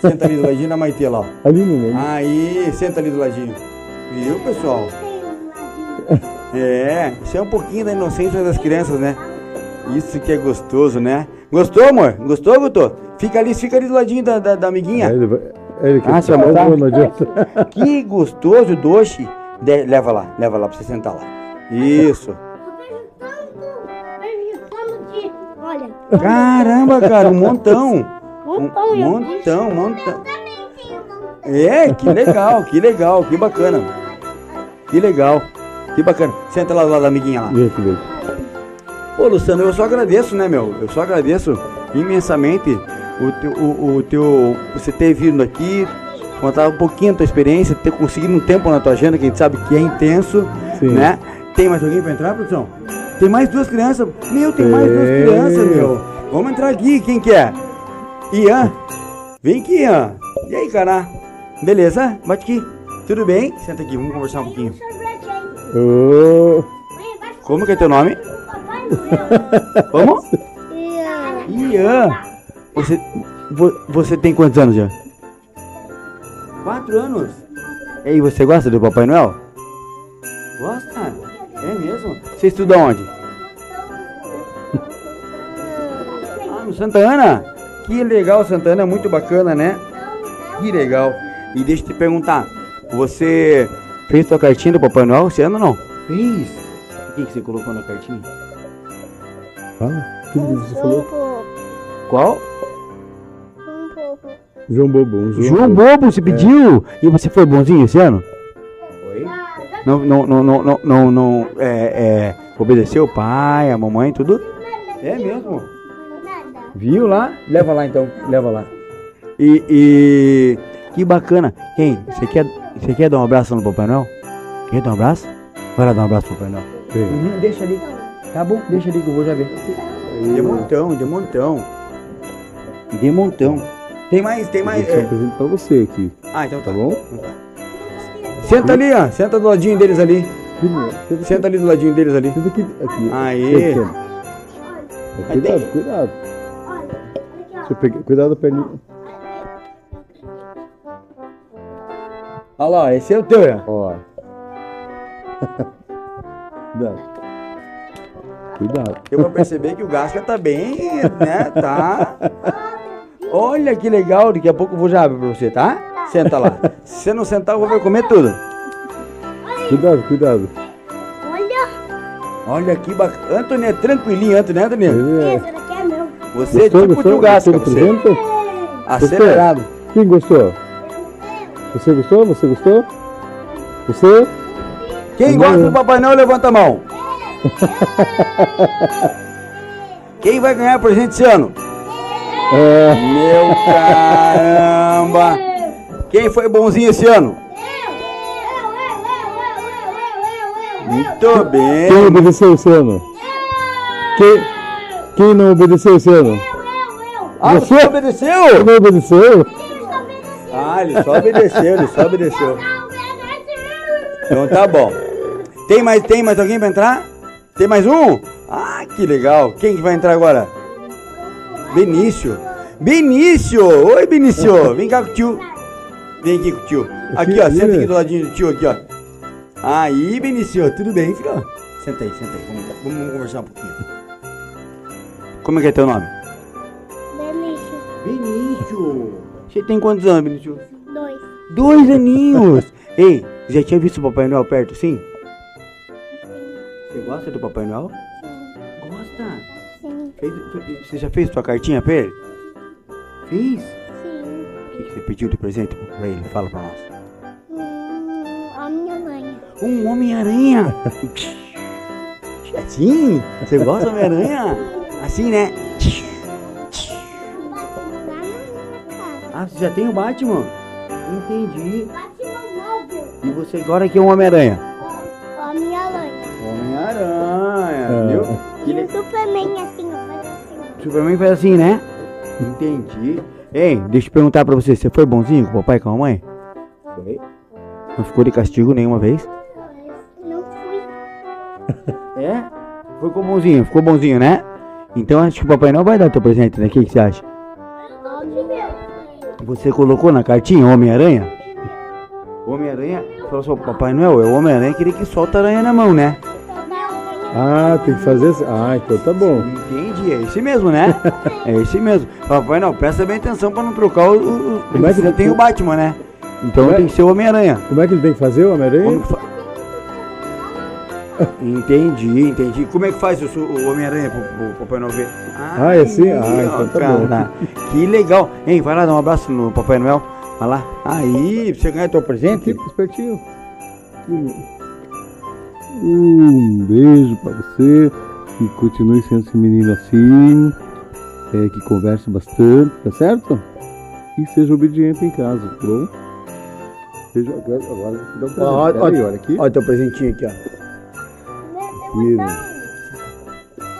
S1: Senta ali do ladinho da Maitê lá.
S2: Ali, neném.
S1: Aí, senta ali do ladinho. Viu, pessoal? É, isso é um pouquinho da inocência das crianças, né? Isso que é gostoso, né? Gostou, amor? Gostou, Guto? Fica ali, fica ali do ladinho da, da, da amiguinha.
S2: ele, vai, aí ele
S1: Ah, você vai botar?
S2: bom, não adianta.
S1: Que gostoso, doce. De- leva lá, leva lá pra você sentar lá. Isso.
S3: Olha,
S1: Caramba, cara, um montão. Um
S3: montão, eu
S1: montão, montão. É, que legal, que legal, que bacana. Que legal, que bacana. Senta lá do lado da amiguinha lá.
S2: Aqui, vem.
S1: Ô, Luciano, eu só agradeço, né, meu? Eu só agradeço imensamente o teu, o, o teu você ter vindo aqui, contar um pouquinho da tua experiência, ter conseguido um tempo na tua agenda, que a gente sabe que é intenso,
S2: Sim.
S1: né? Tem mais alguém pra entrar, produção? Tem mais duas crianças. Meu, tem mais duas crianças, meu. Vamos entrar aqui, quem que é? Ian. Vem aqui, Ian. E aí, cara? Beleza? Bate aqui. Tudo bem? Senta aqui, vamos conversar um pouquinho. Como que é teu nome? Como? Ian, você, vo- você tem quantos anos já? Quatro anos. E aí, você gosta do Papai Noel? Gosta? É mesmo? Você estuda onde? Ah, no Santa Ana? Que legal, Santa Ana é muito bacana, né? Que legal. E deixa eu te perguntar, você fez tua cartinha do Papai Noel esse ano ou não? Fez. O que, que você colocou na cartinha?
S2: fala. O que você falou?
S1: Qual?
S2: João Bobo. Um
S1: João Bobo, você pediu? E você foi bonzinho esse ano? Foi? Não, não, não, não, não, não, não é, é, obedeceu o pai, a mamãe, tudo? É mesmo? Viu lá? Leva lá então, leva lá. E, e que bacana. Hein, você quer, você quer dar um abraço no Papai Noel? Quer dar um abraço? Vai lá dar um abraço pro Papai Noel. Uhum, deixa ali. Tá bom, deixa ali que eu vou já ver. De montão, de montão. De montão. Tem mais, tem mais.
S2: Esse é presente pra você aqui,
S1: Ah, então tá.
S2: tá bom?
S1: Então tá. Senta ali, ó. Senta do ladinho deles ali.
S2: Senta
S1: ali do ladinho deles ali.
S2: Senta aqui. aqui.
S1: Aí.
S2: Cuidado, cuidado. Eu. Cuidado da perninha.
S1: Olha lá, esse é o teu, ó.
S2: Ó. Cuidado. Cuidado.
S1: Eu vou perceber que o Gasca tá bem, né? Tá. Olha que legal, daqui a pouco eu vou já abrir pra você, tá? Senta lá. Se você não sentar, eu vou ver comer tudo.
S2: Cuidado, cuidado.
S3: Olha,
S1: Olha que bacana. Antônio é tranquilinho, Antônio, né, Antônio?
S2: É.
S3: daqui é meu.
S1: Você é
S2: Gostou,
S1: tipo o
S2: gostou?
S1: tio Gasca,
S2: do
S1: você. Acelerado.
S2: Quem gostou? Você gostou? Você gostou? Você?
S1: Quem gosta do Papai Noel, levanta a mão. Quem vai ganhar presente esse ano?
S2: É.
S1: Meu caramba! Quem foi bonzinho esse ano? Muito bem.
S2: Quem obedeceu esse ano? Quem, quem não obedeceu esse ano?
S1: Ah, você
S2: Você?
S1: obedeceu?
S2: Quem não obedeceu?
S1: Ah, ele só obedeceu, ele só obedeceu. Então tá bom. Tem mais, tem mais alguém pra entrar? Tem mais um? Ah, que legal. Quem que vai entrar agora? Benício. Benício! Oi, Benício! Vem cá com o tio. Vem aqui com o tio. Aqui, ó. Senta aqui do ladinho do tio, aqui, ó. Aí, Benício. Tudo bem, filho? Senta aí, senta aí. Vamos, vamos conversar um pouquinho. Como é que é teu nome? Você tem quantos anos, Benício?
S3: Dois.
S1: Dois aninhos. Ei, já tinha visto o Papai Noel perto, sim? Você gosta do Papai Noel?
S3: Sim.
S1: Gosta.
S3: Sim.
S1: Fez- fe- você já fez sua cartinha pra ele? Fez?
S3: Sim.
S1: O que que você pediu de presente pra ele? Fala pra nós.
S3: Hum, a minha mãe.
S1: Um Homem-Aranha! Sim! Você gosta do Homem-Aranha? Assim, né? Ah, você já tem o Batman? Entendi.
S3: Batman móvel.
S1: E você agora que é um Homem-Aranha?
S3: A minha mãe.
S1: Homem-Aranha,
S2: Ah.
S1: viu?
S3: E o Superman assim, faz assim.
S1: Superman faz assim, né? Entendi. Ei, deixa eu perguntar pra você, você foi bonzinho com o papai e com a mamãe? Foi. Não ficou de castigo nenhuma vez?
S3: Não fui.
S1: É? Ficou bonzinho, ficou bonzinho, né? Então acho que o Papai não vai dar teu presente, né? O que, que você acha? Você colocou na cartinha Homem-Aranha? Homem-Aranha, falou assim, Papai Noel, é o Homem-Aranha que ele que solta a aranha na mão, né?
S2: Ah, tem que fazer assim. Ah, então tá bom.
S1: Entendi, é esse mesmo, né? É esse mesmo. Papai Noel, presta bem atenção pra não trocar o. o,
S2: Como é que-
S1: você tem o Batman, né? Então
S2: é-
S1: tem que ser o Homem-Aranha.
S2: Como é que ele tem que fazer, o Homem-Aranha?
S1: Como que fa- Entendi, entendi. Como é que faz o, Homem-Aranha pro, pro Papai Noel ver?
S2: Ah, é assim? Ah, então tá bom.
S1: cara. Que legal. Hein, vai lá dar um abraço no Papai Noel. Vai lá. Aí, você ganhar teu presente.
S2: Aqui, espertinho. Um beijo pra você. Que continue sendo esse menino assim. é, que converse bastante, tá certo? E seja obediente em casa, tá bom? Seja, agora dar um presente. Pera aí, olha aqui.
S1: Ó, teu presentinho aqui, ó.
S2: Aqui.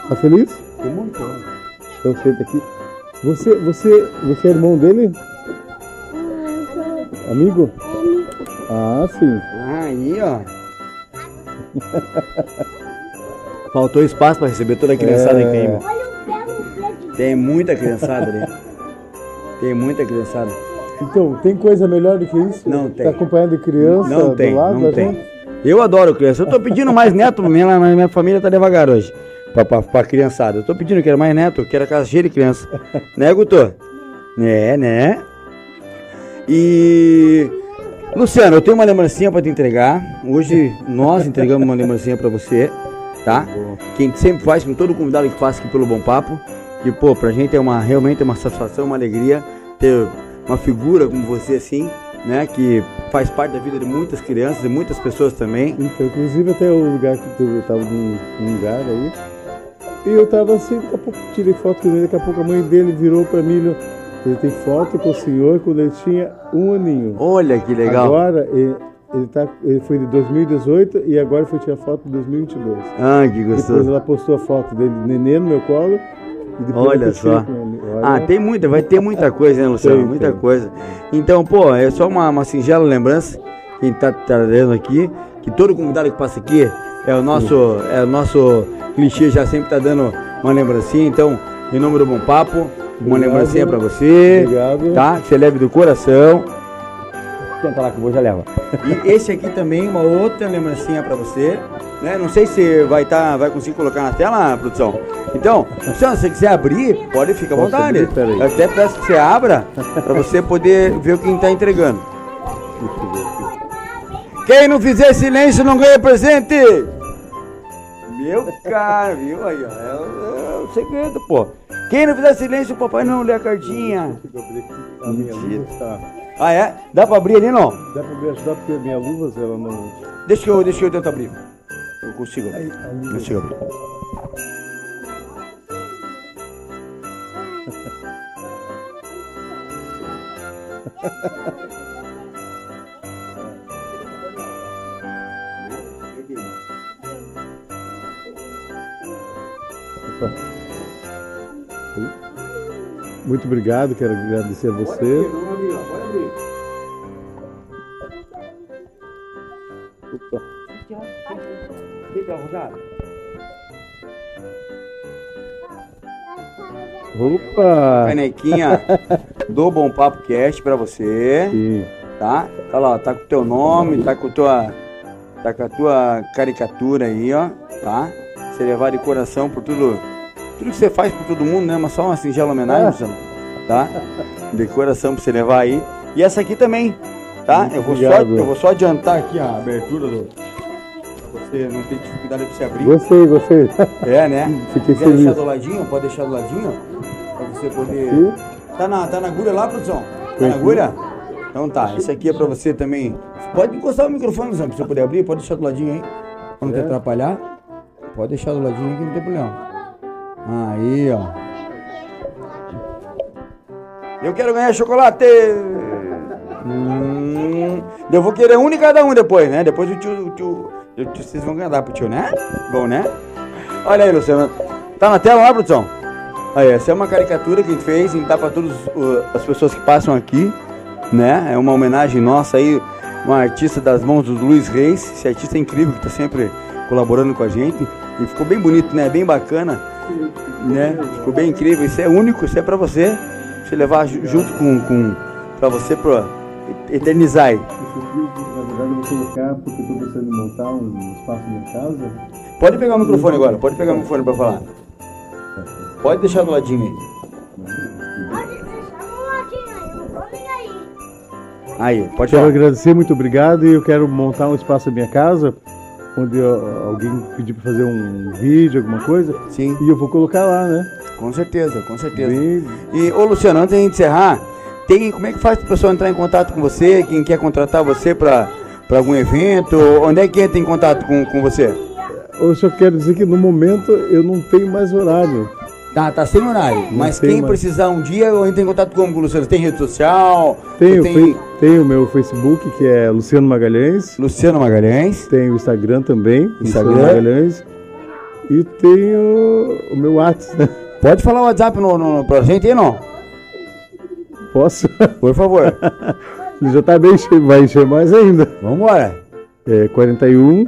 S2: Tá feliz?
S1: Tem um montão.
S2: Então senta aqui. Você, você, você é irmão dele? Amigo? Ah, sim.
S1: Aí, ó. Faltou espaço pra receber toda a criançada
S2: É.
S1: que tem, irmão. Tem muita criançada ali. Tem muita criançada.
S2: Então, tem coisa melhor do que isso?
S1: Não tem.
S2: Tá acompanhando criança
S1: Não
S2: do
S1: tem,
S2: lado
S1: não tem.
S2: gente?
S1: Eu adoro criança. Eu tô pedindo mais neto, minha, minha família tá devagar hoje. Pra, pra, pra criançada. Eu tô pedindo que era mais neto, que era casa cheia de criança. né, Guto? É, né? E. Luciano, eu tenho uma lembrancinha pra te entregar. Hoje nós entregamos uma lembrancinha pra você, tá? Que a gente sempre faz com todo convidado que passa aqui pelo Bom Papo. E, pô, pra gente é uma, realmente uma satisfação, uma alegria ter uma figura como você assim, né? Que faz parte da vida de muitas crianças e muitas pessoas também.
S2: Então, inclusive até o lugar que eu tava num, num lugar aí. E eu tava assim, daqui a pouco tirei foto com ele, daqui a pouco a mãe dele virou pra mim. Ele tem foto com o senhor quando ele tinha um aninho.
S1: Olha que legal.
S2: Agora, ele, ele, tá, ele foi de 2018 e agora foi tirar foto de 2022.
S1: Ah, que
S2: Depois
S1: gostoso.
S2: ela postou a foto dele, nenê no meu colo.
S1: Olha só. Ah,
S2: Olha,
S1: tem muita, vai ter muita coisa, né, Luciano?
S2: Tem,
S1: muita
S2: tem.
S1: coisa. Então, pô, é só uma, uma singela lembrança que a gente tá trazendo aqui, que todo convidado que passa aqui é o nosso, é o nosso clichê, já sempre tá dando uma lembrancinha. Então, em nome do Bom Papo, uma
S2: Obrigado.
S1: lembrancinha pra você.
S2: Obrigado.
S1: Tá? Que você leve do coração. Tenta lá que eu vou, já leva. E esse aqui também, uma outra lembrancinha pra você. Né? Não sei se vai, tá, vai conseguir colocar na tela, produção. Então, se você quiser abrir, pode ficar à vontade.
S2: abrir?
S1: Eu até peço que você abra pra você poder ver o que a gente tá entregando. Quem não fizer silêncio não ganha presente! Meu cara, viu aí, ó. É, o- é segredo, pô. Quem não fizer silêncio, o papai não lê a cartinha.
S2: Minha
S1: Mentira. Ah, é? Dá pra abrir ali, não?
S2: Dá pra me ajudar porque a minha luva, ela não.
S1: Deixa que eu, deixa que eu tento abrir. Eu consigo abrir.
S2: Aí, aí.
S1: Consigo abrir.
S2: Muito obrigado, quero agradecer a você.
S1: Opa. Canequinha do Bom Papo Cast pra você,
S2: Sim.
S1: tá? Tá lá, tá com o teu nome, tá com a tua, tá com a tua caricatura aí, ó, tá? Você levar de coração por tudo, tudo que você faz por todo mundo, né? Mas só uma singela homenagem, Luciano, tá? De coração pra você levar aí. E essa aqui também, tá? Eu vou, só, eu vou só adiantar aqui a abertura do. Pra você não ter dificuldade pra você abrir.
S2: Gostei, gostei.
S1: É, né?
S2: Fiquei
S1: Quer
S2: feliz.
S1: deixar do ladinho? Pode deixar do ladinho? Pra você poder.
S2: Aqui.
S1: Tá na, tá na agulha lá, produção? Tá na agulha? Então tá, esse aqui é pra você também. Pode encostar o microfone, Zé, pra você poder abrir, pode deixar do ladinho aí. Pra não te
S2: É.
S1: atrapalhar. Pode deixar do ladinho aqui, não tem problema. Aí, ó. Eu quero ganhar chocolate! Hum, eu vou querer um de cada um depois, né? Depois o tio, o tio, o tio- vocês vão ganhar pro tio, né? Bom, né? Olha aí, Luciano. Tá na tela lá, produção? Aí, essa é uma caricatura que a gente fez, a gente dá pra todas uh, as pessoas que passam aqui, né? É uma homenagem nossa aí, uma artista das mãos do Luiz Reis. Esse artista é incrível que tá sempre colaborando com a gente. E ficou bem bonito, né? Bem bacana, né? Ficou bem incrível. Isso é único, isso é pra você. Você levar ju- junto com, com pra você pra eternizar aí.
S2: Na verdade, eu vou colocar porque estou pensando em montar um espaço na minha casa.
S1: Pode pegar o microfone agora, pode pegar o microfone pra falar. Pode deixar do ladinho aí.
S3: Pode deixar no ladinho aí, não vou nem aí.
S1: Aí, pode
S2: Quero
S1: falar.
S2: agradecer, muito obrigado. E eu quero montar um espaço na minha casa, onde alguém pedir para fazer um vídeo, alguma coisa.
S1: Sim,
S2: E eu vou colocar lá, né?
S1: com certeza, com certeza.
S2: Bem,
S1: E, ô Luciano, antes de encerrar, tem, como é que faz para o pessoal entrar em contato com você? Quem quer contratar você para algum evento? Onde é que entra em contato com, com você?
S2: eu só quero dizer que no momento eu não tenho mais horário.
S1: Tá, tá sem horário. Mas
S2: tem
S1: quem
S2: mais.
S1: precisar um dia, eu entro em contato com o Luciano. Tem rede social?
S2: Tenho,
S1: tem
S2: tenho o meu Facebook, que é Luciano Magalhães.
S1: Luciano Magalhães.
S2: Tenho o Instagram também,
S1: Instagram.
S2: Luciano Magalhães. E tenho o meu WhatsApp, né?
S1: Pode falar o WhatsApp no, no, pra gente aí, não?
S2: Posso?
S1: Por favor.
S2: Já tá bem cheio, vai encher mais ainda.
S1: Vambora.
S2: É 41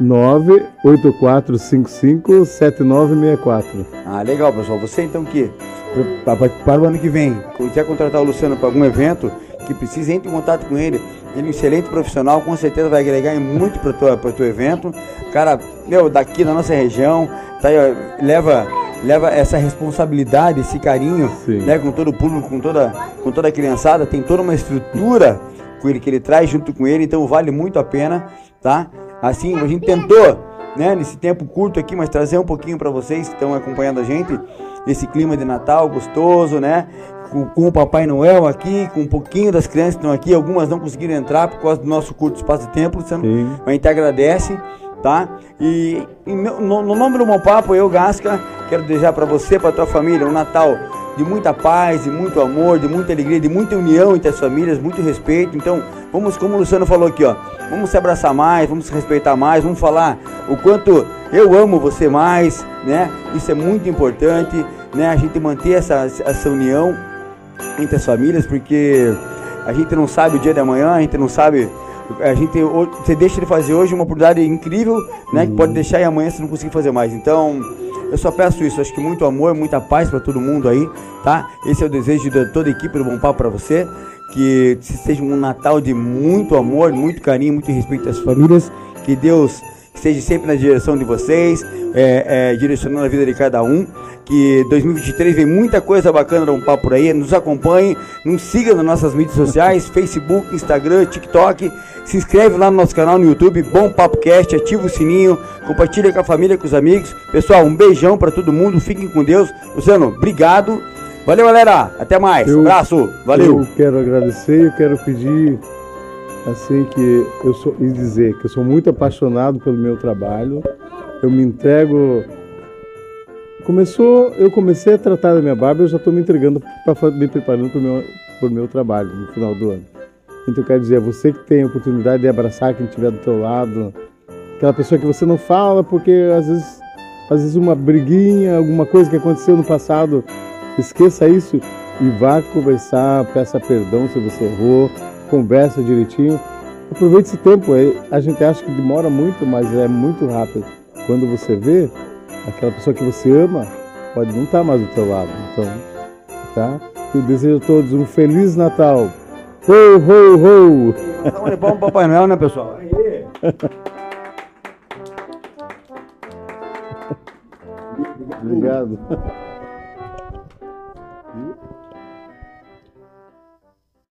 S2: 98455 7964.
S1: Ah, legal, pessoal. Você então que para, o ano que vem, quer contratar o Luciano para algum evento, que precisa, entre em contato com ele. Ele é um excelente profissional, com certeza vai agregar muito para tua para teu evento. Cara, meu, daqui da nossa região, tá aí, ó, leva leva essa responsabilidade, esse carinho,
S2: Sim.
S1: né, com todo o público, com toda com toda a criançada, tem toda uma estrutura com ele que ele traz junto com ele, então vale muito a pena, tá? Assim, a gente tentou né, nesse tempo curto aqui, mas trazer um pouquinho para vocês que estão acompanhando a gente, esse clima de Natal gostoso, né? Com, com o Papai Noel aqui, com um pouquinho das crianças que estão aqui, algumas não conseguiram entrar por causa do nosso curto espaço de tempo, Luciano.
S2: Sim.
S1: Mas a gente agradece, tá? E, e meu- no, no nome do Bom Papo, eu, Gasca, quero desejar para você, para tua família, um Natal de muita paz, de muito amor, de muita alegria, de muita união entre as famílias, muito respeito. Então, vamos, como o Luciano falou aqui, ó, vamos se abraçar mais, vamos se respeitar mais, vamos falar o quanto eu amo você mais, né? Isso é muito importante, né? A gente manter essa, essa união entre as famílias, porque a gente não sabe o dia de amanhã, a gente não sabe. A gente, você deixa de fazer hoje uma oportunidade incrível, né? Que pode deixar e amanhã você não conseguir fazer mais. Então, eu só peço isso, acho que muito amor, muita paz para todo mundo aí, tá? Esse é o desejo de toda a equipe do Bom Papo para você. Que seja um Natal de muito amor, muito carinho, muito respeito às famílias. Que Deus esteja sempre na direção de vocês, é, é, direcionando a vida de cada um. Que 2023 vem muita coisa bacana um papo por aí. Nos acompanhe, nos siga nas nossas mídias sociais: Facebook, Instagram, TikTok. Se inscreve lá no nosso canal no YouTube, Bom Papo Cast, ativa o sininho, compartilha com a família, com os amigos. Pessoal, um beijão para todo mundo, fiquem com Deus. Luciano, obrigado. Valeu, galera. Até mais.
S2: Eu-
S1: Abraço. Valeu.
S2: Eu quero agradecer, eu quero pedir assim que eu sou e dizer que eu sou muito apaixonado pelo meu trabalho. Eu me entrego. Começou, eu comecei a tratar da minha barba, eu já estou me entregando para me preparando para o meu, meu trabalho no final do ano. Então eu quero dizer, você que tem a oportunidade de abraçar quem estiver do teu lado, aquela pessoa que você não fala porque às vezes, às vezes uma briguinha, alguma coisa que aconteceu no passado, esqueça isso e vá conversar, peça perdão se você errou, conversa direitinho. Aproveite esse tempo, é- a gente acha que demora muito, mas é muito rápido. quando você vê, aquela pessoa que você ama pode não estar mais do teu lado. Então, tá? Eu desejo a todos um Feliz Natal. Ho, ho, ho!
S1: De palma pro Papai Noel, né, pessoal?
S2: Obrigado.